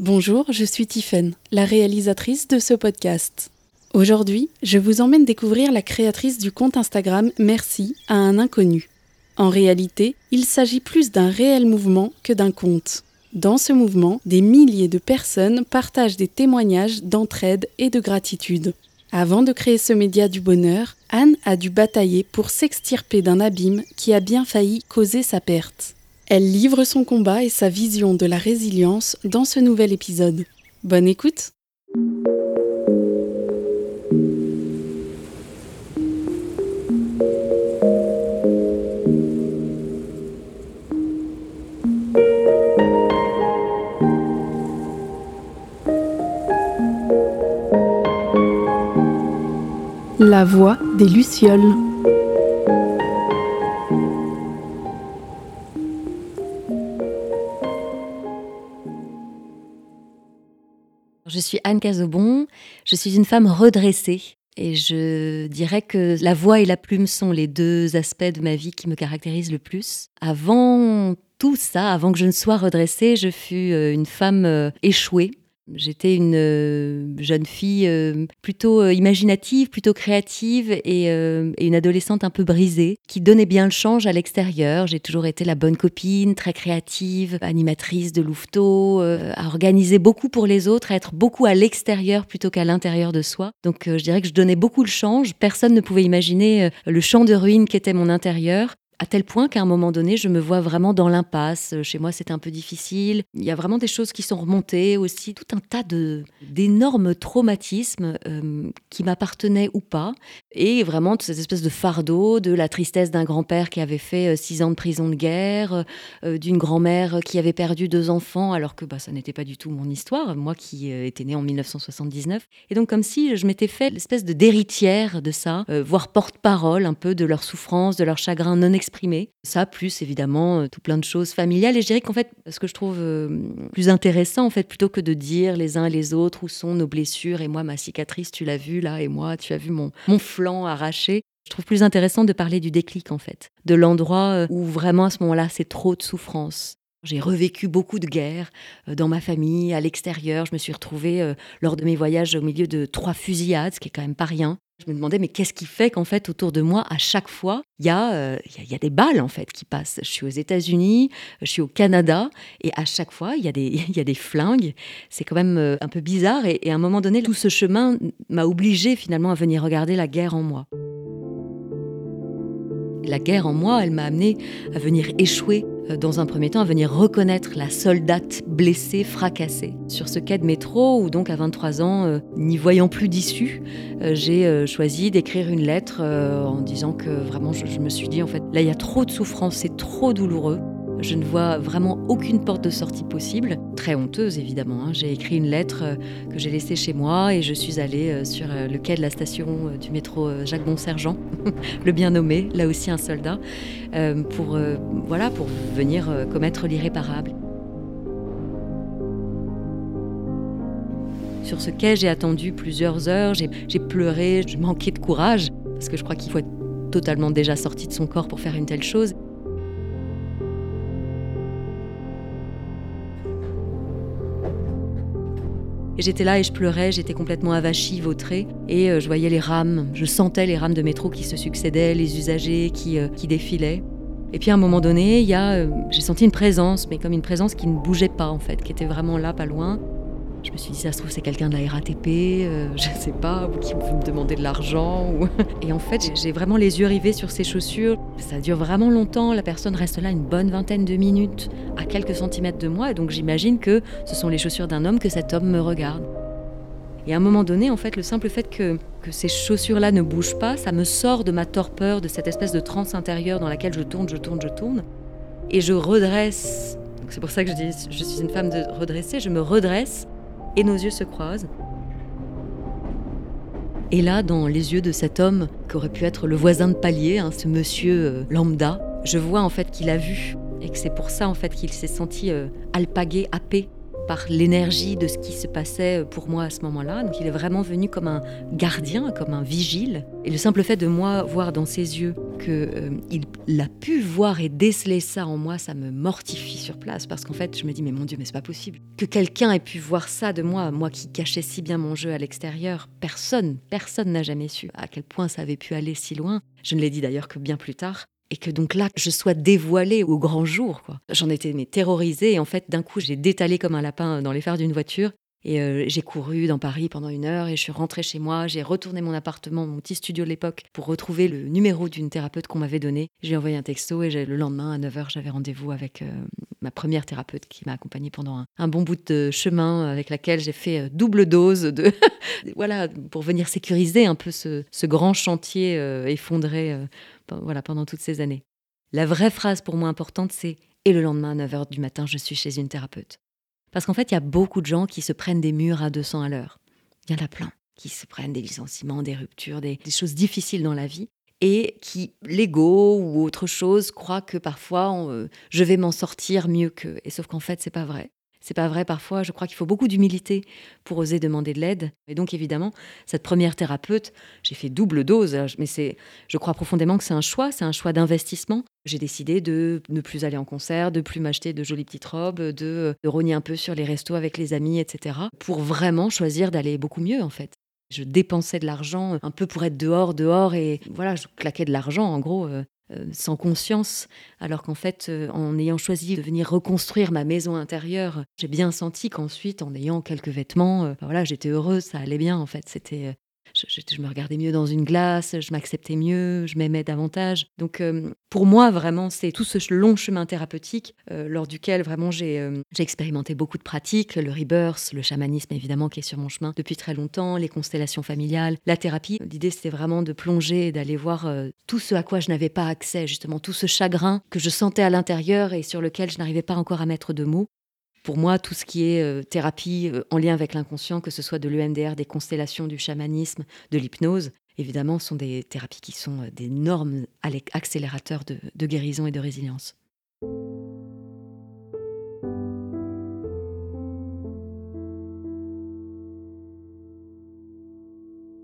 Bonjour, je suis Tiffaine, la réalisatrice de ce podcast. Aujourd'hui, je vous emmène découvrir la créatrice du compte Instagram Merci à un inconnu. En réalité, il s'agit plus d'un réel mouvement que d'un compte. Dans ce mouvement, des milliers de personnes partagent des témoignages d'entraide et de gratitude. Avant de créer ce média du bonheur, Anne a dû batailler pour s'extirper d'un abîme qui a bien failli causer sa perte. Elle livre son combat et sa vision de la résilience dans ce nouvel épisode. Bonne écoute La voix des Lucioles. Je suis Anne Cazobon, je suis une femme redressée et je dirais que la voix et la plume sont les deux aspects de ma vie qui me caractérisent le plus. Avant tout ça, avant que je ne sois redressée, je fus euh, une femme euh, échouée J'étais une euh, jeune fille euh, plutôt euh, imaginative, plutôt créative et, une adolescente un peu brisée, qui donnait bien le change à l'extérieur. J'ai toujours été la bonne copine, très créative, animatrice de louveteau, à organiser beaucoup pour les autres, à être beaucoup à l'extérieur plutôt qu'à l'intérieur de soi. Donc je dirais que je donnais beaucoup le change. Personne ne pouvait imaginer le champ de ruines qu'était mon intérieur à tel point qu'à un moment donné, je me vois vraiment dans l'impasse. Chez moi, c'était un peu difficile. Il y a vraiment des choses qui sont remontées aussi, tout un tas d'énormes traumatismes euh, qui m'appartenaient ou pas, et vraiment de cette espèce de fardeau, de la tristesse d'un grand-père qui avait fait euh, six ans de prison de guerre, euh, d'une grand-mère qui avait perdu deux enfants, alors que bah, ça n'était pas du tout mon histoire, moi qui étais née en 1979. Et donc comme si je m'étais fait l'espèce de d'héritière de ça, voire porte-parole un peu de leur souffrance, de leur chagrin non exprimé ça, plus évidemment, euh, tout plein de choses familiales. Et je dirais qu'en fait, ce que je trouve euh, plus intéressant, en fait, plutôt que de dire les uns et les autres où sont nos blessures, et moi, ma cicatrice, tu l'as vu là, et moi, tu as vu mon, flanc arraché. Je trouve plus intéressant de parler du déclic, en fait, de l'endroit euh, où vraiment à ce moment-là, c'est trop de souffrance. J'ai revécu beaucoup de guerres dans ma famille, à l'extérieur. Je me suis retrouvée lors de mes voyages au milieu de trois fusillades, ce qui est quand même pas rien. Je me demandais, mais qu'est-ce qui fait qu'en fait, autour de moi, à chaque fois, il y, euh, y, a des balles en fait qui passent. Je suis aux États-Unis, je suis au Canada, et à chaque fois, il y, a des, y a des flingues. C'est quand même euh, un peu bizarre. Et, et à un moment donné, tout ce chemin m'a obligé finalement à venir regarder la guerre en moi. La guerre en moi, elle m'a amené à venir échouer dans un premier temps, à venir reconnaître la soldate blessée, fracassée. Sur ce quai de métro, où donc à 23 ans, euh, n'y voyant plus d'issue, euh, j'ai choisi d'écrire une lettre en disant que vraiment, je, je me suis dit, en fait, là, il y a trop de souffrance, c'est trop douloureux. Je ne vois vraiment aucune porte de sortie possible. Très honteuse, évidemment. Hein. J'ai écrit une lettre euh, que j'ai laissée chez moi et je suis allée euh, sur euh, le quai de la station du métro Jacques Bon-Sergent, le bien nommé, là aussi un soldat, pour, voilà, pour venir commettre l'irréparable. Sur ce quai, j'ai attendu plusieurs heures, j'ai pleuré, je manquais de courage, parce que je crois qu'il faut être totalement déjà sorti de son corps pour faire une telle chose. Et j'étais là et je pleurais, j'étais complètement avachie, vautrée. Et euh, je voyais les rames, je sentais les rames de métro qui se succédaient, les usagers qui, euh, qui défilaient. Et puis à un moment donné, il euh, j'ai senti une présence, mais comme une présence qui ne bougeait pas en fait, qui était vraiment là, pas loin. Je me suis dit, ça se trouve, c'est quelqu'un de la RATP, euh, je ne sais pas, ou qui veut me demander de l'argent. Et en fait, j'ai vraiment les yeux rivés sur ces chaussures. Ça dure vraiment longtemps. La personne reste là une bonne vingtaine de minutes, à quelques centimètres de moi. Et donc, j'imagine que ce sont les chaussures d'un homme que cet homme me regarde. Et à un moment donné, en fait, le simple fait que, ces chaussures-là ne bougent pas, ça me sort de ma torpeur, de cette espèce de transe intérieure dans laquelle je tourne, je tourne, je tourne. Et je redresse. C'est pour ça que je dis, je suis une femme de redresser. Je me redresse et nos yeux se croisent. Et là, dans les yeux de cet homme, qui aurait pu être le voisin de palier, hein, ce monsieur euh, lambda, je vois en fait qu'il a vu et que c'est pour ça en fait qu'il s'est senti euh, alpagué, happé par l'énergie de ce qui se passait pour moi à ce moment-là. Donc il est vraiment venu comme un gardien, comme un vigile. Et le simple fait de moi voir dans ses yeux qu'il euh, a pu voir et déceler ça en moi, ça me mortifie sur place. Parce qu'en fait, je me dis, mais mon Dieu, mais c'est pas possible. Que quelqu'un ait pu voir ça de moi, moi qui cachais si bien mon jeu à l'extérieur, personne, personne n'a jamais su à quel point ça avait pu aller si loin. Je ne l'ai dit d'ailleurs que bien plus tard et que donc là, je sois dévoilée au grand jour. J'en étais terrorisée et en fait, d'un coup, j'ai détalé comme un lapin dans les phares d'une voiture et euh, j'ai couru dans Paris pendant une heure et je suis rentrée chez moi. J'ai retourné mon appartement, mon petit studio de l'époque, pour retrouver le numéro d'une thérapeute qu'on m'avait donné. J'ai envoyé un texto et le lendemain, à 9h, j'avais rendez-vous avec euh, ma première thérapeute qui m'a accompagnée pendant un, bon bout de chemin avec laquelle j'ai fait euh, double dose de. voilà, pour venir sécuriser un peu ce, ce grand chantier effondré voilà, pendant toutes ces années. La vraie phrase pour moi importante, c'est Et le lendemain, à 9h du matin, je suis chez une thérapeute. Parce qu'en fait, il y a beaucoup de gens qui se prennent des murs à 200 à l'heure. Il y en a plein qui se prennent des licenciements, des ruptures, des, choses difficiles dans la vie et qui, l'ego ou autre chose, croient que parfois euh, je vais m'en sortir mieux qu'eux. Et sauf qu'en fait, c'est pas vrai. C'est pas vrai parfois. Je crois qu'il faut beaucoup d'humilité pour oser demander de l'aide. Et donc évidemment, cette première thérapeute, j'ai fait double dose, mais c'est, je crois profondément que c'est un choix, c'est un choix d'investissement. J'ai décidé de ne plus aller en concert, de plus m'acheter de jolies petites robes, de, de rogner un peu sur les restos avec les amis, etc. Pour vraiment choisir d'aller beaucoup mieux en fait. Je dépensais de l'argent un peu pour être dehors, dehors, et voilà, je claquais de l'argent en gros euh, sans conscience, alors qu'en fait, euh, en ayant choisi de venir reconstruire ma maison intérieure, j'ai bien senti qu'ensuite, en ayant quelques vêtements, euh, voilà, j'étais heureuse, ça allait bien en fait. C'était je, me regardais mieux dans une glace, je m'acceptais mieux, je m'aimais davantage. Donc euh, pour moi, vraiment, c'est tout ce long chemin thérapeutique euh, lors duquel vraiment euh, j'ai expérimenté beaucoup de pratiques, le rebirth, le chamanisme évidemment qui est sur mon chemin depuis très longtemps, les constellations familiales, la thérapie. L'idée c'était vraiment de plonger d'aller voir tout ce à quoi je n'avais pas accès, justement tout ce chagrin que je sentais à l'intérieur et sur lequel je n'arrivais pas encore à mettre de mots pour moi, tout ce qui est euh, thérapie euh, en lien avec l'inconscient, que ce soit de l'EMDR, des constellations, du chamanisme, de l'hypnose, évidemment, sont des thérapies qui sont euh, d'énormes accélérateurs de, guérison et de résilience.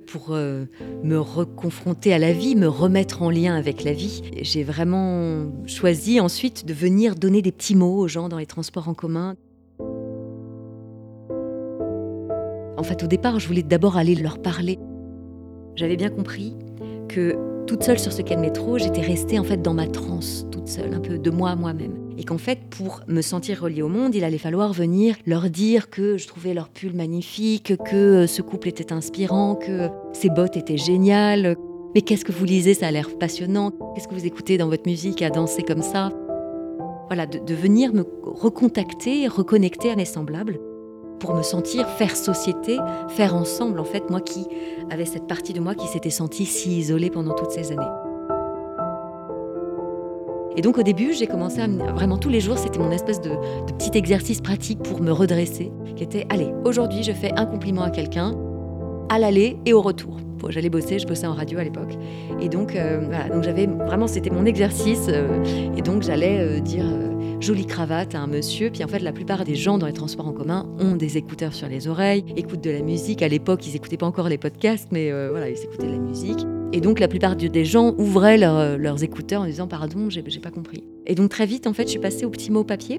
pour me reconfronter à la vie, me remettre en lien avec la vie. J'ai vraiment choisi ensuite de venir donner des petits mots aux gens dans les transports en commun, fait, au départ, je voulais d'abord aller leur parler. J'avais bien compris que toute seule sur ce quai de métro, j'étais restée en fait dans ma transe, toute seule, un peu de moi à moi-même. Et qu'en fait, pour me sentir reliée au monde, il allait falloir venir leur dire que je trouvais leur pull magnifique, que ce couple était inspirant, que ces bottes étaient géniales. Mais qu'est-ce que vous lisez? Ça a l'air passionnant. Qu'est-ce que vous écoutez dans votre musique à danser comme ça? Voilà, de, de venir me recontacter, reconnecter à mes semblables pour me sentir faire société, faire ensemble, en fait, moi qui avais cette partie de moi qui s'était sentie si isolée pendant toutes ces années. Et donc au début, j'ai commencé à vraiment tous les jours, c'était mon espèce de, petit exercice pratique pour me redresser, qui était allez, aujourd'hui je fais un compliment à quelqu'un, à l'aller et au retour. J'allais bosser, je bossais en radio à l'époque, et donc euh, voilà, donc j'avais vraiment c'était mon exercice, euh, et donc j'allais euh, dire jolie cravate à un monsieur. Puis en fait, la plupart des gens dans les transports en commun ont des écouteurs sur les oreilles, écoutent de la musique. À l'époque, ils n'écoutaient pas encore les podcasts, mais voilà, ils écoutaient de la musique. Et donc, la plupart des gens ouvraient leurs écouteurs en disant Pardon, j'ai pas compris. Et donc, très vite, en fait, je suis passée au petit mot papier.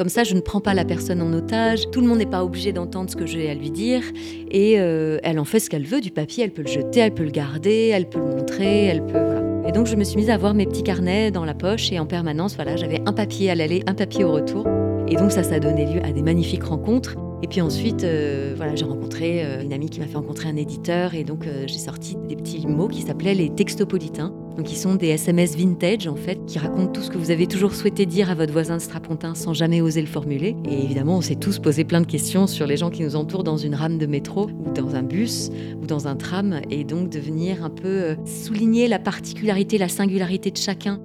Comme ça, je ne prends pas la personne en otage. Tout le monde n'est pas obligé d'entendre ce que j'ai à lui dire. Et euh, elle en fait ce qu'elle veut du papier. Elle peut le jeter, elle peut le garder, elle peut le montrer, elle peut. Et donc je me suis mise à avoir mes petits carnets dans la poche et en permanence, voilà, j'avais un papier à l'aller, un papier au retour. Et donc ça, ça a donné lieu à des magnifiques rencontres. Et puis ensuite, euh, voilà, j'ai rencontré euh, une amie qui m'a fait rencontrer un éditeur et donc j'ai sorti des petits mots qui s'appelaient les textopolitains. Donc qui sont des SMS vintage en fait, qui racontent tout ce que vous avez toujours souhaité dire à votre voisin strapontin sans jamais oser le formuler. Et évidemment, on s'est tous posé plein de questions sur les gens qui nous entourent dans une rame de métro ou dans un bus ou dans un tram et donc de venir un peu souligner la particularité, la singularité de chacun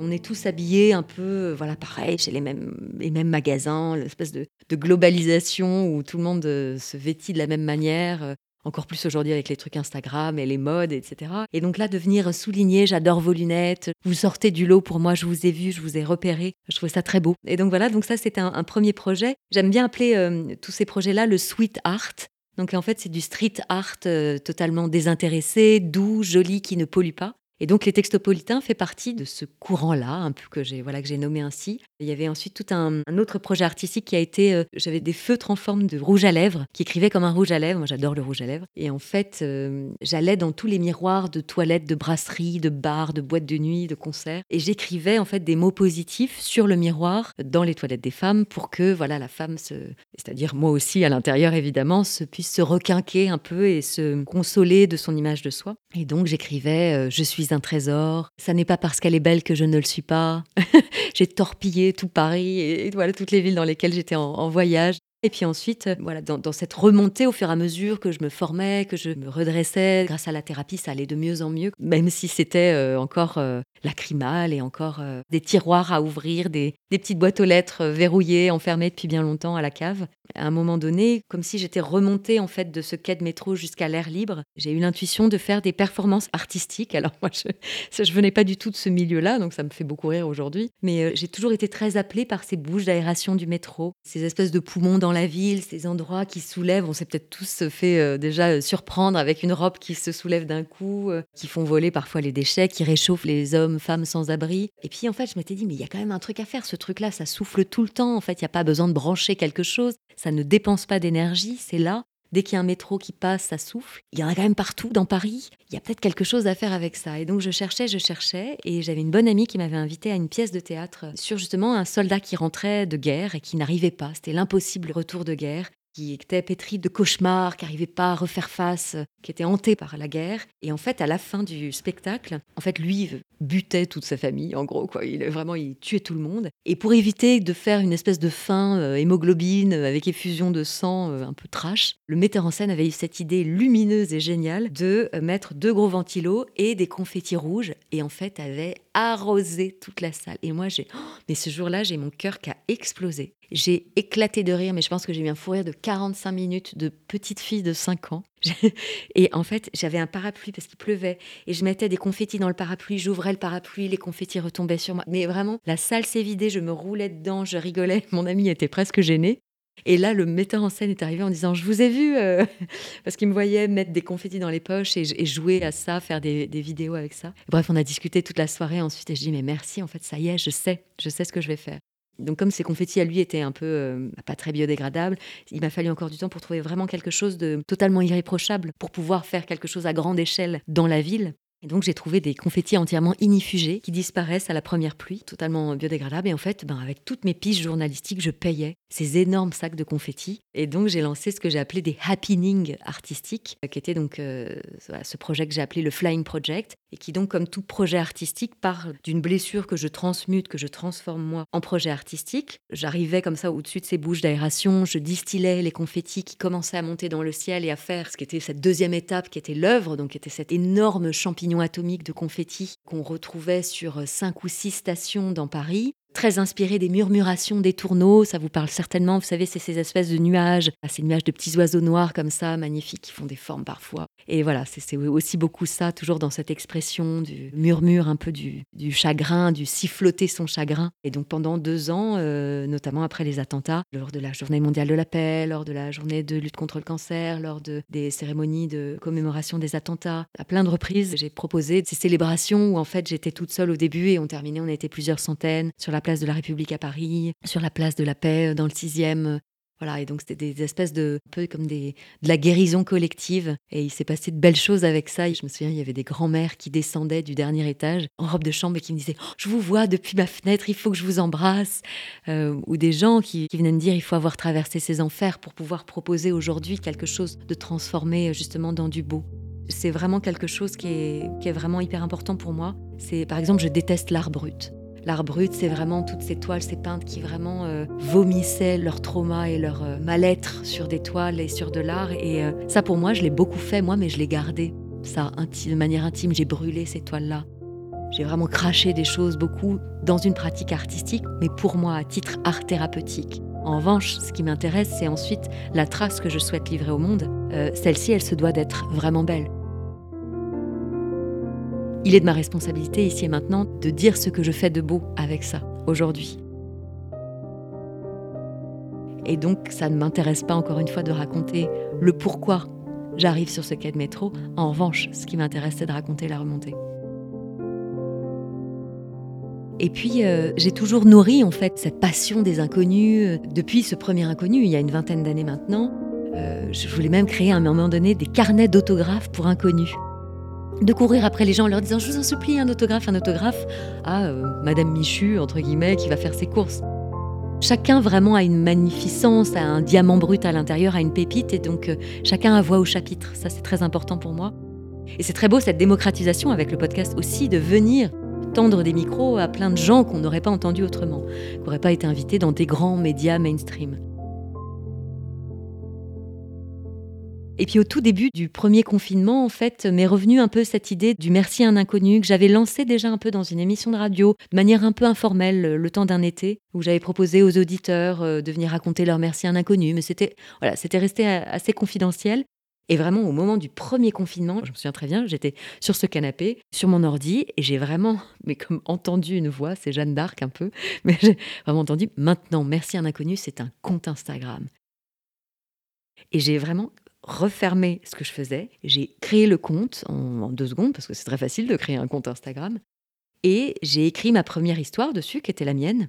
on est tous habillés un peu, euh, voilà, pareil, chez les mêmes, les mêmes magasins, l'espèce de, globalisation où tout le monde euh, se vêtit de la même manière. Encore plus aujourd'hui avec les trucs Instagram et les modes, etc. Et donc là, de venir souligner, j'adore vos lunettes, vous sortez du lot pour moi, je vous ai vu, je vous ai repéré, je trouvais ça très beau. Et donc voilà, donc ça c'était un, premier projet. J'aime bien appeler euh, tous ces projets-là le sweet art. Donc en fait, c'est du street art euh, totalement désintéressé, doux, joli, qui ne pollue pas. Et donc les textopolitains fait partie de ce courant-là, un peu que j'ai voilà que j'ai nommé ainsi. Il y avait ensuite tout un, autre projet artistique qui a été, euh, j'avais des feutres en forme de rouge à lèvres qui écrivaient comme un rouge à lèvres. Moi j'adore le rouge à lèvres. Et en fait, euh, j'allais dans tous les miroirs de toilettes, de brasseries, de bars, de boîtes de nuit, de concerts, et j'écrivais en fait des mots positifs sur le miroir dans les toilettes des femmes pour que voilà la femme c'est-à-dire moi aussi à l'intérieur évidemment, se puisse se requinquer un peu et se consoler de son image de soi. Et donc j'écrivais euh, je suis un trésor. Ça n'est pas parce qu'elle est belle que je ne le suis pas. j'ai torpillé tout Paris et, voilà toutes les villes dans lesquelles j'étais en voyage. Et puis ensuite, euh, voilà, dans, cette remontée au fur et à mesure que je me formais, que je me redressais, grâce à la thérapie, ça allait de mieux en mieux, même si c'était euh, encore euh, lacrymal et encore des tiroirs à ouvrir, des, petites boîtes aux lettres verrouillées, enfermées depuis bien longtemps à la cave. À un moment donné, comme si j'étais remontée en fait de ce quai de métro jusqu'à l'air libre, j'ai eu l'intuition de faire des performances artistiques. Alors moi, je, je venais pas du tout de ce milieu-là, donc ça me fait beaucoup rire aujourd'hui. Mais j'ai toujours été très appelée par ces bouches d'aération du métro, ces espèces de poumons dans dans la ville, ces endroits qui soulèvent. On s'est peut-être tous fait euh, déjà euh, surprendre avec une robe qui se soulève d'un coup, euh, qui font voler parfois les déchets, qui réchauffent les hommes, femmes sans abri. Et puis en fait, je m'étais dit, mais il y a quand même un truc à faire. Ce truc-là, ça souffle tout le temps. En fait, il n'y a pas besoin de brancher quelque chose. Ça ne dépense pas d'énergie. C'est là. Dès qu'il y a un métro qui passe, ça souffle. Il y en a quand même partout dans Paris. Il y a peut-être quelque chose à faire avec ça. Et donc je cherchais, je cherchais, et j'avais une bonne amie qui m'avait invitée à une pièce de théâtre sur justement un soldat qui rentrait de guerre et qui n'arrivait pas. C'était l'impossible retour de guerre qui était pétri de cauchemars, qui n'arrivait pas à refaire face, qui était hanté par la guerre. Et en fait, à la fin du spectacle, en fait, lui butait toute sa famille, en gros, quoi. Il vraiment, il tuait tout le monde. Et pour éviter de faire une espèce de fin euh, hémoglobine avec effusion de sang euh, un peu trash, le metteur en scène avait eu cette idée lumineuse et géniale de euh, mettre deux gros ventilos et des confettis rouges. Et en fait, avait arrosé toute la salle. Et moi, j'ai, oh, mais ce jour-là, j'ai mon cœur qui a explosé. J'ai éclaté de rire, mais je pense que j'ai eu un fou rire de 45 minutes de petite fille de 5 ans. Et en fait, j'avais un parapluie parce qu'il pleuvait et je mettais des confettis dans le parapluie, j'ouvrais le parapluie, les confettis retombaient sur moi. Mais vraiment, la salle s'est vidée, je me roulais dedans, je rigolais, mon ami était presque gêné. Et là, le metteur en scène est arrivé en disant Je vous ai vu euh, Parce qu'il me voyait mettre des confettis dans les poches et, jouer à ça, faire des, des, vidéos avec ça. Bref, on a discuté toute la soirée ensuite et je dis Mais merci, en fait, ça y est, je sais, je sais ce que je vais faire. Donc comme ces confettis à lui étaient un peu euh, pas très biodégradables, il m'a fallu encore du temps pour trouver vraiment quelque chose de totalement irréprochable pour pouvoir faire quelque chose à grande échelle dans la ville. Et donc j'ai trouvé des confettis entièrement inifugés qui disparaissent à la première pluie, totalement biodégradables. Et en fait, ben, avec toutes mes pistes journalistiques, je payais ces énormes sacs de confettis. Et donc j'ai lancé ce que j'ai appelé des happenings artistiques, qui était donc euh, ce projet que j'ai appelé le Flying Project, et qui donc, comme tout projet artistique, part d'une blessure que je transmute, que je transforme moi en projet artistique. J'arrivais comme ça au-dessus de ces bouches d'aération, je distillais les confettis qui commençaient à monter dans le ciel et à faire ce qui était cette deuxième étape, qui était l'œuvre, donc qui était cet énorme champignon atomique de confettis qu'on retrouvait sur cinq ou six stations dans Paris très inspiré des murmurations des tourneaux. Ça vous parle certainement. Vous savez, c'est ces espèces de nuages, ah, ces nuages de petits oiseaux noirs comme ça, magnifiques, qui font des formes parfois. Et voilà, c'est aussi beaucoup ça, toujours dans cette expression du murmure un peu du, chagrin, du siffloter son chagrin. Et donc pendant deux ans, euh, notamment après les attentats, lors de la journée mondiale de la paix, lors de la journée de lutte contre le cancer, lors de, des cérémonies de commémoration des attentats, à plein de reprises, j'ai proposé ces célébrations où en fait j'étais toute seule au début et on terminait, on était plusieurs centaines sur la place de la République à Paris, sur la place de la Paix euh, dans le 6e. Euh, voilà, et donc c'était des espèces de, un peu comme des, de la guérison collective. Et il s'est passé de belles choses avec ça. Et je me souviens, il y avait des grands-mères qui descendaient du dernier étage en robe de chambre et qui me disaient oh, Je vous vois depuis ma fenêtre, il faut que je vous embrasse. Euh, ou des gens qui, qui, venaient me dire Il faut avoir traversé ces enfers pour pouvoir proposer aujourd'hui quelque chose de transformé justement dans du beau. C'est vraiment quelque chose qui est, qui est vraiment hyper important pour moi. C'est par exemple, je déteste l'art brut. L'art brut, c'est vraiment toutes ces toiles, ces peintres qui vraiment euh, vomissaient leur trauma et leur euh, mal-être sur des toiles et sur de l'art. Et euh, ça, pour moi, je l'ai beaucoup fait, moi, mais je l'ai gardé. Ça, de manière intime, j'ai brûlé ces toiles-là. J'ai vraiment craché des choses beaucoup dans une pratique artistique, mais pour moi, à titre art thérapeutique En revanche, ce qui m'intéresse, c'est ensuite la trace que je souhaite livrer au monde. Celle-ci, elle se doit d'être vraiment belle. Il est de ma responsabilité ici et maintenant de dire ce que je fais de beau avec ça, aujourd'hui. Et donc, ça ne m'intéresse pas encore une fois de raconter le pourquoi j'arrive sur ce quai de métro. En revanche, ce qui m'intéresse, c'est de raconter la remontée. Et puis, euh, j'ai toujours nourri en fait cette passion des inconnus depuis ce premier inconnu, il y a une vingtaine d'années maintenant. Euh, je voulais même créer à un moment donné des carnets d'autographes pour inconnus. De courir après les gens en leur disant Je vous en supplie, un autographe, un autographe à Madame Michu, entre guillemets, qui va faire ses courses. Chacun vraiment a une magnificence, a un diamant brut à l'intérieur, a une pépite, et donc chacun a voix au chapitre. Ça, c'est très important pour moi. Et c'est très beau cette démocratisation avec le podcast aussi, de venir tendre des micros à plein de gens qu'on n'aurait pas entendus autrement, qui n'auraient pas été invités dans des grands médias mainstream. Et puis au tout début du premier confinement, en fait, m'est revenue un peu cette idée du merci à un inconnu que j'avais lancé déjà un peu dans une émission de radio, de manière un peu informelle, le temps d'un été, où j'avais proposé aux auditeurs euh, de venir raconter leur merci à un inconnu, mais c'était voilà, c'était resté assez confidentiel. Et vraiment, au moment du premier confinement, je me souviens très bien, j'étais sur ce canapé, sur mon ordi, et j'ai vraiment, mais comme entendu une voix, c'est Jeanne d'Arc un peu, mais j'ai vraiment entendu, maintenant, merci un inconnu, c'est un compte Instagram. Et j'ai vraiment refermé ce que je faisais, j'ai créé le compte en, deux secondes, parce que c'est très facile de créer un compte Instagram, et j'ai écrit ma première histoire dessus, qui était la mienne.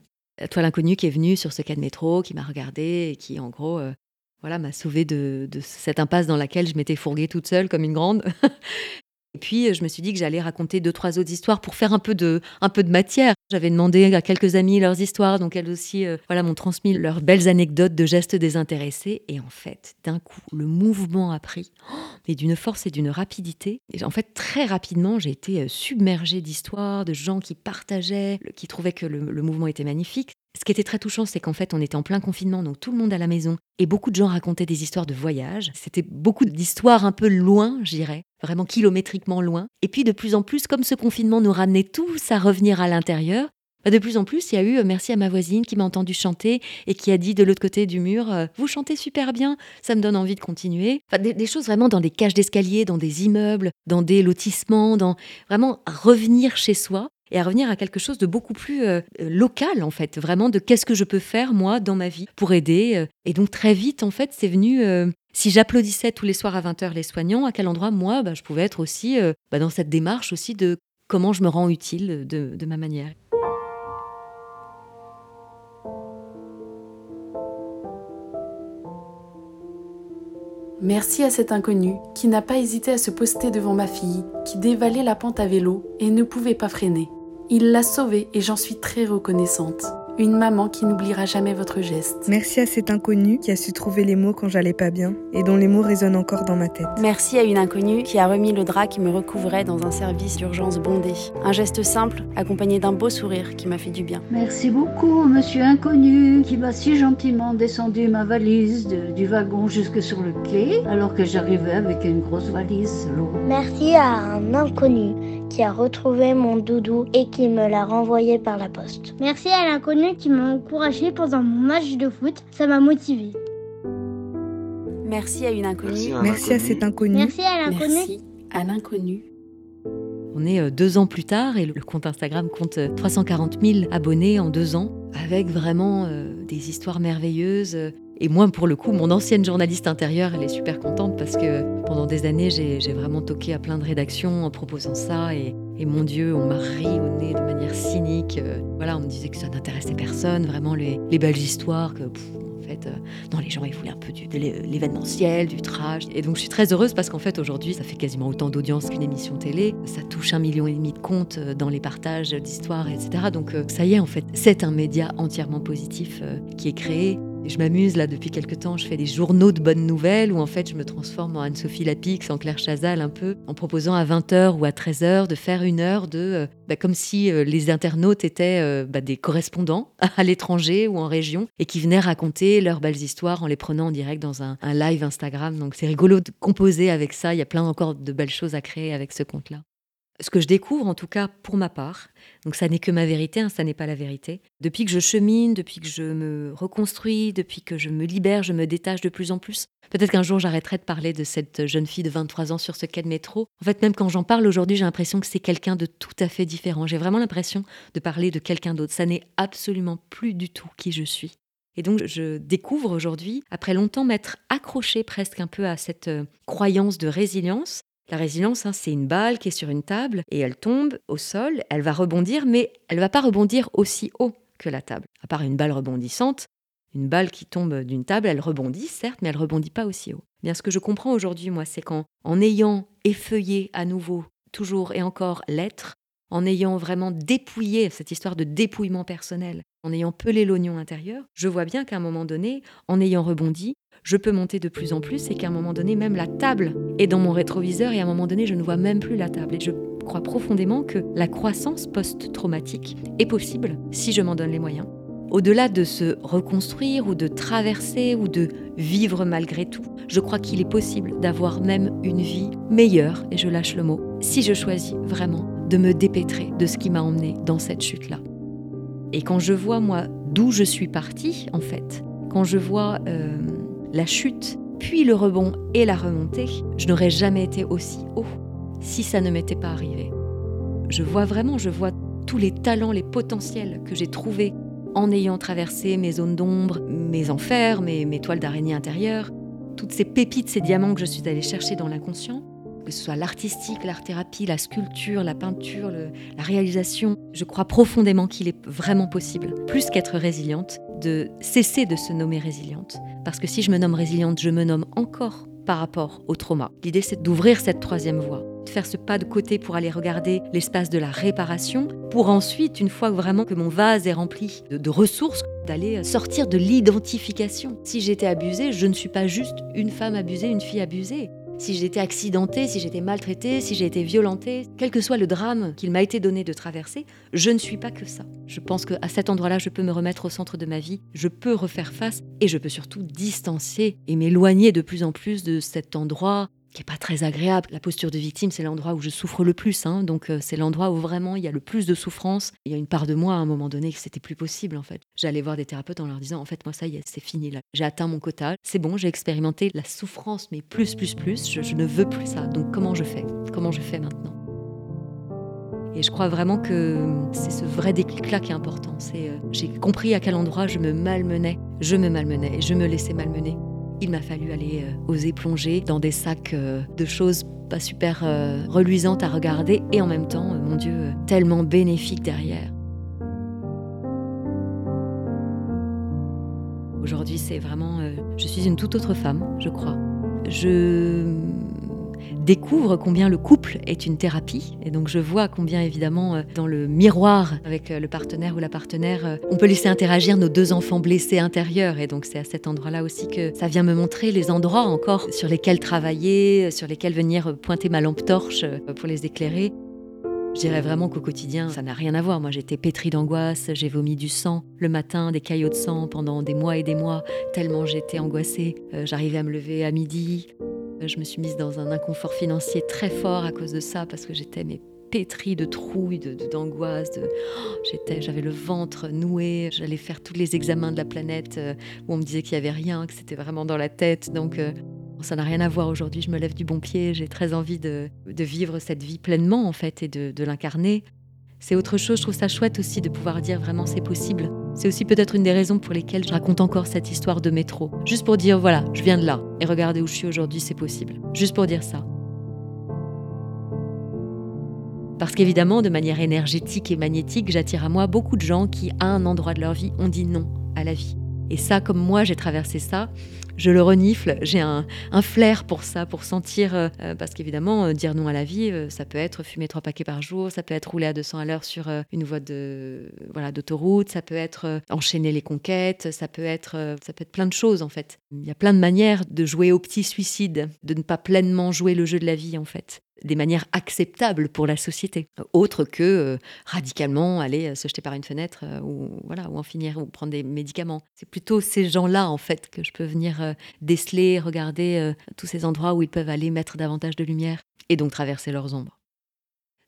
Toi l'inconnu qui est venu sur ce cas de métro, qui m'a regardé et qui en gros euh, voilà, m'a sauvée de, cette impasse dans laquelle je m'étais fourguée toute seule comme une grande. Et puis, je me suis dit que j'allais raconter deux, trois autres histoires pour faire un peu de, un peu de matière. J'avais demandé à quelques amis leurs histoires, donc elles aussi euh, voilà, m'ont transmis leurs belles anecdotes de gestes désintéressés. Et en fait, d'un coup, le mouvement a pris, mais d'une force et d'une rapidité. Et en fait, très rapidement, j'ai été euh, submergée d'histoires, de gens qui partageaient, qui trouvaient que le mouvement était magnifique. Ce qui était très touchant, c'est qu'en fait, on était en plein confinement, donc tout le monde à la maison, et beaucoup de gens racontaient des histoires de voyage. C'était beaucoup d'histoires un peu loin, j'irais, vraiment kilométriquement loin. Et puis de plus en plus, comme ce confinement nous ramenait tous à revenir à l'intérieur, bah, de plus en plus, il y a eu euh, merci à ma voisine qui m'a entendu chanter et qui a dit de l'autre côté du mur euh, Vous chantez super bien, ça me donne envie de continuer. des, des, choses vraiment dans des cages d'escalier, dans des immeubles, dans des lotissements, dans vraiment revenir chez soi et à revenir à quelque chose de beaucoup plus euh, local en fait, vraiment de qu'est-ce que je peux faire moi dans ma vie pour aider. Euh. Et donc très vite en fait, c'est venu euh, si j'applaudissais tous les soirs à 20h les soignants, à quel endroit moi bah, je pouvais être aussi bah, dans cette démarche aussi de comment je me rends utile de, de ma manière. Merci à cet inconnu qui n'a pas hésité à se poster devant ma fille, qui dévalait la pente à vélo et ne pouvait pas freiner. Il l'a sauvée et j'en suis très reconnaissante. Une maman qui n'oubliera jamais votre geste. Merci à cet inconnu qui a su trouver les mots quand j'allais pas bien et dont les mots résonnent encore dans ma tête. Merci à une inconnue qui a remis le drap qui me recouvrait dans un service d'urgence bondé. Un geste simple accompagné d'un beau sourire qui m'a fait du bien. Merci beaucoup, monsieur inconnu, qui m'a si gentiment descendu ma valise du wagon jusque sur le quai alors que j'arrivais avec une grosse valise lourde. Merci à un inconnu qui a retrouvé mon doudou et qui me l'a renvoyé par la poste. Merci à l'inconnu qui m'a encouragé pendant mon match de foot. Ça m'a motivé. Merci à une inconnue. Merci à, cet inconnu. Merci à l'inconnu. Merci à l'inconnu. On est euh, deux ans plus tard et le compte Instagram compte 340 euh, 000 abonnés en deux ans, avec vraiment euh, des histoires merveilleuses. Et moi, pour le coup, mon ancienne journaliste intérieure, elle est super contente parce que pendant des années, j'ai vraiment toqué à plein de rédactions en proposant ça. Et, mon Dieu, on m'a ri au nez de manière cynique. Voilà, on me disait que ça n'intéressait personne, vraiment les, belles histoires, que en fait, euh, les gens, ils voulaient un peu de l'événementiel, du trash. Et donc, je suis très heureuse parce qu'en fait, aujourd'hui, ça fait quasiment autant d'audience qu'une émission télé. Ça touche un million et demi de comptes euh, dans les partages d'histoires, etc. Donc, euh, ça y est, en fait, c'est un média entièrement positif qui est créé je m'amuse là depuis quelques temps, je fais des journaux de bonnes nouvelles où en fait je me transforme en Anne-Sophie Lapix, en Claire Chazal un peu, en proposant à 20h ou à 13h de faire une heure de... Euh, bah, comme si euh, les internautes étaient euh, bah, des correspondants à l'étranger ou en région et qui venaient raconter leurs belles histoires en les prenant en direct dans un, un live Instagram. Donc c'est rigolo de composer avec ça, il y a plein encore de belles choses à créer avec ce compte-là. Ce que je découvre en tout cas pour ma part, donc ça n'est que ma vérité, hein, ça n'est pas la vérité, depuis que je chemine, depuis que je me reconstruis, depuis que je me libère, je me détache de plus en plus. Peut-être qu'un jour j'arrêterai de parler de cette jeune fille de 23 ans sur ce quai de métro. En fait, même quand j'en parle aujourd'hui, j'ai l'impression que c'est quelqu'un de tout à fait différent. J'ai vraiment l'impression de parler de quelqu'un d'autre. Ça n'est absolument plus du tout qui je suis. Et donc, je découvre aujourd'hui, après longtemps m'être accrochée presque un peu à cette euh, croyance de résilience, la résilience, hein, c'est une balle qui est sur une table et elle tombe au sol, elle va rebondir, mais elle va pas rebondir aussi haut que la table. À part une balle rebondissante, une balle qui tombe d'une table, elle rebondit, certes, mais elle rebondit pas aussi haut. Bien, ce que je comprends aujourd'hui, moi, c'est qu'en en ayant effeuillé à nouveau, toujours et encore l'être, en ayant vraiment dépouillé cette histoire de dépouillement personnel, en ayant pelé l'oignon intérieur, je vois bien qu'à un moment donné, en ayant rebondi, je peux monter de plus en plus et qu'à un moment donné, même la table est dans mon rétroviseur et à un moment donné, je ne vois même plus la table. Et je crois profondément que la croissance post-traumatique est possible si je m'en donne les moyens. Au-delà de se reconstruire ou de traverser ou de vivre malgré tout, je crois qu'il est possible d'avoir même une vie meilleure, et je lâche le mot, si je choisis vraiment de me dépêtrer de ce qui m'a emmené dans cette chute-là. Et quand je vois, moi, d'où je suis partie, en fait, quand je vois euh, la chute, puis le rebond et la remontée, je n'aurais jamais été aussi haut si ça ne m'était pas arrivé. Je vois vraiment, je vois tous les talents, les potentiels que j'ai trouvés en ayant traversé mes zones d'ombre, mes enfers, mes, toiles d'araignée intérieures, toutes ces pépites, ces diamants que je suis allée chercher dans l'inconscient, que ce soit l'artistique, l'art-thérapie, la sculpture, la peinture, la réalisation, je crois profondément qu'il est vraiment possible, plus qu'être résiliente, de cesser de se nommer résiliente. Parce que si je me nomme résiliente, je me nomme encore par rapport au trauma. L'idée, c'est d'ouvrir cette troisième voie, de faire ce pas de côté pour aller regarder l'espace de la réparation, pour ensuite, une fois vraiment que mon vase est rempli de, de ressources, d'aller sortir de l'identification. Si j'étais abusée, je ne suis pas juste une femme abusée, une fille abusée si j'ai été accidentée, si j'ai été maltraitée, si j'ai été violentée, quel que soit le drame qu'il m'a été donné de traverser, je ne suis pas que ça. Je pense qu'à cet endroit-là, je peux me remettre au centre de ma vie, je peux refaire face et je peux surtout distancer et m'éloigner de plus en plus de cet endroit qui est pas très agréable. La posture de victime, c'est l'endroit où je souffre le plus, hein. donc euh, c'est l'endroit où vraiment il y a le plus de souffrance. Il y a une part de moi à un moment donné que c'était plus possible en fait. J'allais voir des thérapeutes en leur disant en fait moi ça y est, c'est fini là, j'ai atteint mon quota, c'est bon, j'ai expérimenté la souffrance mais plus plus plus, je, ne veux plus ça. Donc comment je fais? Comment je fais maintenant? Et je crois vraiment que c'est ce vrai déclic-là qui est important. C'est euh, j'ai compris à quel endroit je me malmenais. Je me malmenais et je me laissais malmener. Il m'a fallu aller euh, oser plonger dans des sacs euh, de choses pas super euh, reluisantes à regarder et en même temps, mon Dieu, tellement bénéfiques derrière. Aujourd'hui, c'est vraiment... je suis une toute autre femme, je crois. Je découvre combien le couple est une thérapie. Et donc je vois combien évidemment euh, dans le miroir avec euh, le partenaire ou la partenaire, euh, on peut laisser interagir nos deux enfants blessés intérieurs. Et donc c'est à cet endroit-là aussi que ça vient me montrer les endroits encore sur lesquels travailler, sur lesquels venir pointer ma lampe torche pour les éclairer. Je dirais vraiment qu'au quotidien, ça n'a rien à voir. Moi, j'étais pétrie d'angoisse, j'ai vomi du sang le matin, des caillots de sang pendant des mois et des mois, tellement j'étais angoissée. J'arrivais à me lever à midi. Je me suis mise dans un inconfort financier très fort à cause de ça, parce que j'étais mais pétrie de trouille, d'angoisse. De, oh, j'étais, j'avais le ventre noué. J'allais faire tous les examens de la planète euh, où on me disait qu'il n'y avait rien, que c'était vraiment dans la tête. Donc euh, ça n'a rien à voir aujourd'hui. Je me lève du bon pied. J'ai très envie de, vivre cette vie pleinement en fait et de l'incarner c'est autre chose. Je trouve ça chouette aussi de pouvoir dire vraiment c'est possible. C'est aussi peut-être une des raisons pour lesquelles je raconte encore cette histoire de métro. Juste pour dire voilà, je viens de là et regardez où je suis aujourd'hui, c'est possible. Juste pour dire ça. Parce qu'évidemment, de manière énergétique et magnétique, j'attire à moi beaucoup de gens qui, à un endroit de leur vie, ont dit non à la vie. Et ça, comme moi, j'ai traversé ça, je le renifle, j'ai un, flair pour ça, pour sentir, euh, euh, parce qu'évidemment, euh, dire non à la vie, ça peut être fumer trois paquets par jour, ça peut être rouler à 200 à l'heure sur une voie de voilà d'autoroute, ça peut être enchaîner les conquêtes, ça peut être ça peut être plein de choses en fait. Il y a plein de manières de jouer au petit suicide, de ne pas pleinement jouer le jeu de la vie en fait des manières acceptables pour la société, autre que euh, radicalement aller euh, se jeter par une fenêtre euh, ou voilà ou en finir ou prendre des médicaments. C'est plutôt ces gens-là en fait que je peux venir déceler, regarder tous ces endroits où ils peuvent aller mettre davantage de lumière et donc traverser leurs ombres.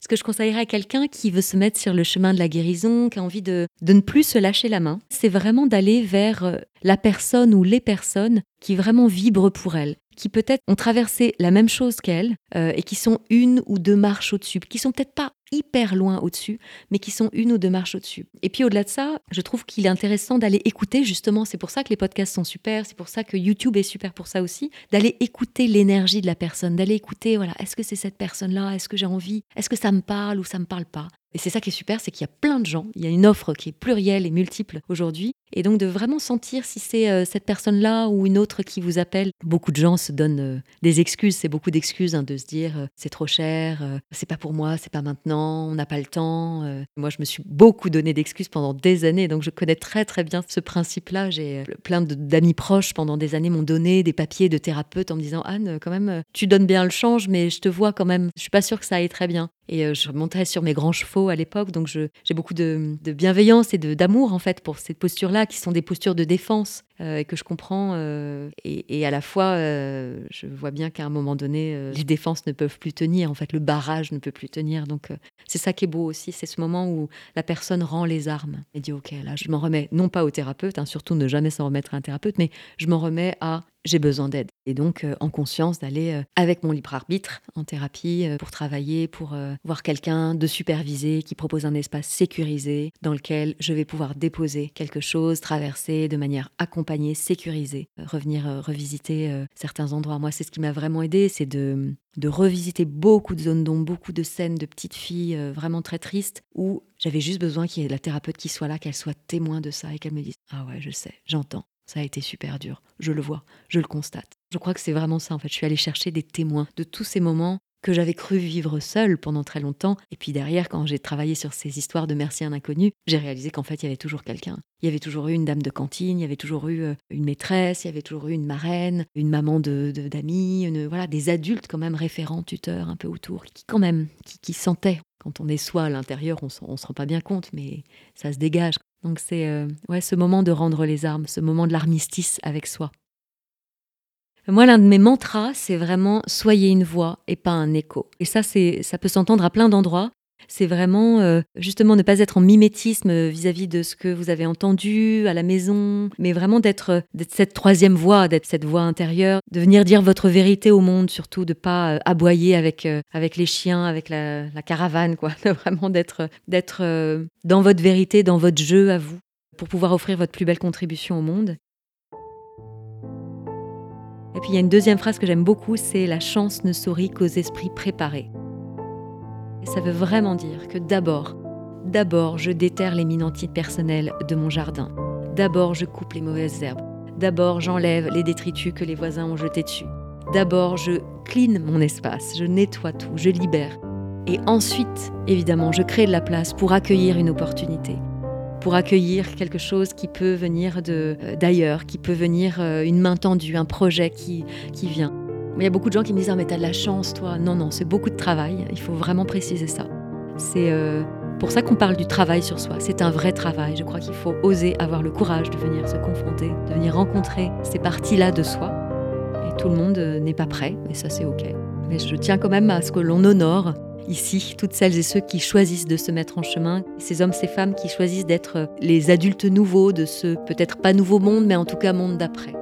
Ce que je conseillerais à quelqu'un qui veut se mettre sur le chemin de la guérison, qui a envie de, de ne plus se lâcher la main, c'est vraiment d'aller vers la personne ou les personnes qui vraiment vibrent pour elle, qui peut-être ont traversé la même chose qu'elle euh, et qui sont une ou deux marches au-dessus, qui sont peut-être pas hyper loin au-dessus, mais qui sont une ou deux marches au-dessus. Et puis au-delà de ça, je trouve qu'il est intéressant d'aller écouter justement, c'est pour ça que les podcasts sont super, c'est pour ça que YouTube est super pour ça aussi, d'aller écouter l'énergie de la personne, d'aller écouter, voilà, est-ce que c'est cette personne-là, est-ce que j'ai envie, est-ce que ça me parle ou ça me parle pas. Et c'est ça qui est super, c'est qu'il y a plein de gens, il y a une offre qui est plurielle et multiple aujourd'hui, et donc de vraiment sentir si c'est euh, cette personne-là ou une autre qui vous appelle. Beaucoup de gens se donnent euh, des excuses, c'est beaucoup d'excuses hein, de se dire euh, c'est trop cher, c'est pas pour moi, c'est pas maintenant, on n'a pas le temps. Moi, je me suis beaucoup donné d'excuses pendant des années, donc je connais très très bien ce principe-là. J'ai plein d'amis proches pendant des années m'ont donné des papiers de thérapeute en me disant Anne, quand même, tu donnes bien le change, mais je te vois quand même, je suis pas sûre que ça aille très bien. Et je montais sur mes grands chevaux à l'époque, donc j'ai beaucoup de, bienveillance et d'amour en fait pour cette posture-là qui sont des postures de défense. euh, et que je comprends. Euh, et, à la fois, euh, je vois bien qu'à un moment donné, les défenses ne peuvent plus tenir. En fait, le barrage ne peut plus tenir. Donc, c'est ça qui est beau aussi. C'est ce moment où la personne rend les armes et dit Ok, là, je m'en remets, non pas au thérapeute, hein, surtout ne jamais s'en remettre à un thérapeute, mais je m'en remets à j'ai besoin d'aide. Et donc, en conscience, d'aller avec mon libre arbitre en thérapie pour travailler, pour voir quelqu'un de supervisé qui propose un espace sécurisé dans lequel je vais pouvoir déposer quelque chose, traverser de manière accompagnée sécurisé, euh, revenir euh, revisiter euh, certains endroits. Moi, c'est ce qui m'a vraiment aidé, c'est de, de revisiter beaucoup de zones d'ombre, beaucoup de scènes de petites filles vraiment très tristes où j'avais juste besoin qu'il y ait la thérapeute qui soit là, qu'elle soit témoin de ça et qu'elle me dise Ah ouais, je sais, j'entends. Ça a été super dur. Je le vois, je le constate. Je crois que c'est vraiment ça en fait. Je suis allée chercher des témoins de tous ces moments que j'avais cru vivre seule pendant très longtemps. Et puis derrière, quand j'ai travaillé sur ces histoires de merci à un inconnu, j'ai réalisé qu'en fait, il y avait toujours quelqu'un. Il y avait toujours eu une dame de cantine, il y avait toujours eu euh, une maîtresse, il y avait toujours eu une marraine, une maman de, d'amis, voilà, des adultes quand même référents, tuteurs un peu autour, qui quand même, qui, sentaient. Quand on est soi à l'intérieur, on ne se rend pas bien compte, mais ça se dégage. Donc c'est euh, ouais, ce moment de rendre les armes, ce moment de l'armistice avec soi. Moi, l'un de mes mantras, c'est vraiment soyez une voix et pas un écho. Et ça, c'est, ça peut s'entendre à plein d'endroits. C'est vraiment euh, justement ne pas être en mimétisme vis-à-vis de ce que vous avez entendu à la maison, mais vraiment d'être, euh, cette troisième voix, d'être cette voix intérieure, de venir dire votre vérité au monde, surtout de pas euh, aboyer avec, avec les chiens, avec la, caravane, quoi. vraiment d'être, d'être dans votre vérité, dans votre jeu à vous, pour pouvoir offrir votre plus belle contribution au monde. Puis il y a une deuxième phrase que j'aime beaucoup, c'est La chance ne sourit qu'aux esprits préparés. Ça veut vraiment dire que d'abord, d'abord je déterre les mines personnelles de mon jardin. D'abord je coupe les mauvaises herbes. D'abord j'enlève les détritus que les voisins ont jetés dessus. D'abord je clean mon espace, je nettoie tout, je libère. Et ensuite, évidemment, je crée de la place pour accueillir une opportunité, pour accueillir quelque chose qui peut venir euh, d'ailleurs, qui peut venir euh, une main tendue, un projet qui, qui vient. Il y a beaucoup de gens qui me disent ah mais t'as de la chance toi. Non non, c'est beaucoup de travail. Il faut vraiment préciser ça. C'est euh, pour ça qu'on parle du travail sur soi. C'est un vrai travail. Je crois qu'il faut oser avoir le courage de venir se confronter, de venir rencontrer ces parties-là de soi. Et tout le monde n'est pas prêt, et ça c'est ok. Mais je tiens quand même à ce que l'on honore ici toutes celles et ceux qui choisissent de se mettre en chemin, ces hommes, ces femmes qui choisissent d'être les adultes nouveaux de ce peut-être pas nouveau monde, mais en tout cas monde d'après.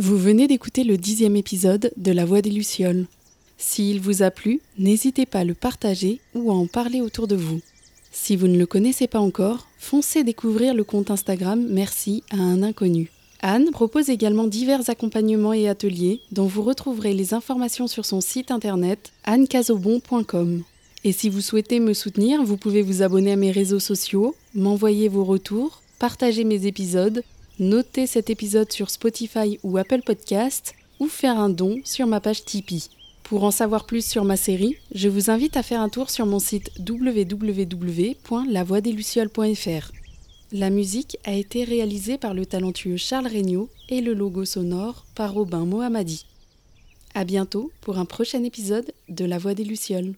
Vous venez d'écouter le dixième épisode de La Voix des Lucioles. S'il vous a plu, n'hésitez pas à le partager ou à en parler autour de vous. Si vous ne le connaissez pas encore, foncez découvrir le compte Instagram Merci à un inconnu. Anne propose également divers accompagnements et ateliers dont vous retrouverez les informations sur son site internet annecazobon.com. Et si vous souhaitez me soutenir, vous pouvez vous abonner à mes réseaux sociaux, m'envoyer vos retours, partager mes épisodes, noter cet épisode sur Spotify ou Apple Podcast ou faire un don sur ma page Tipeee. Pour en savoir plus sur ma série, je vous invite à faire un tour sur mon site www.lavoixdeslucioles.fr. La musique a été réalisée par le talentueux Charles Regnault et le logo sonore par Robin Mohammadi. À bientôt pour un prochain épisode de La Voix des Lucioles.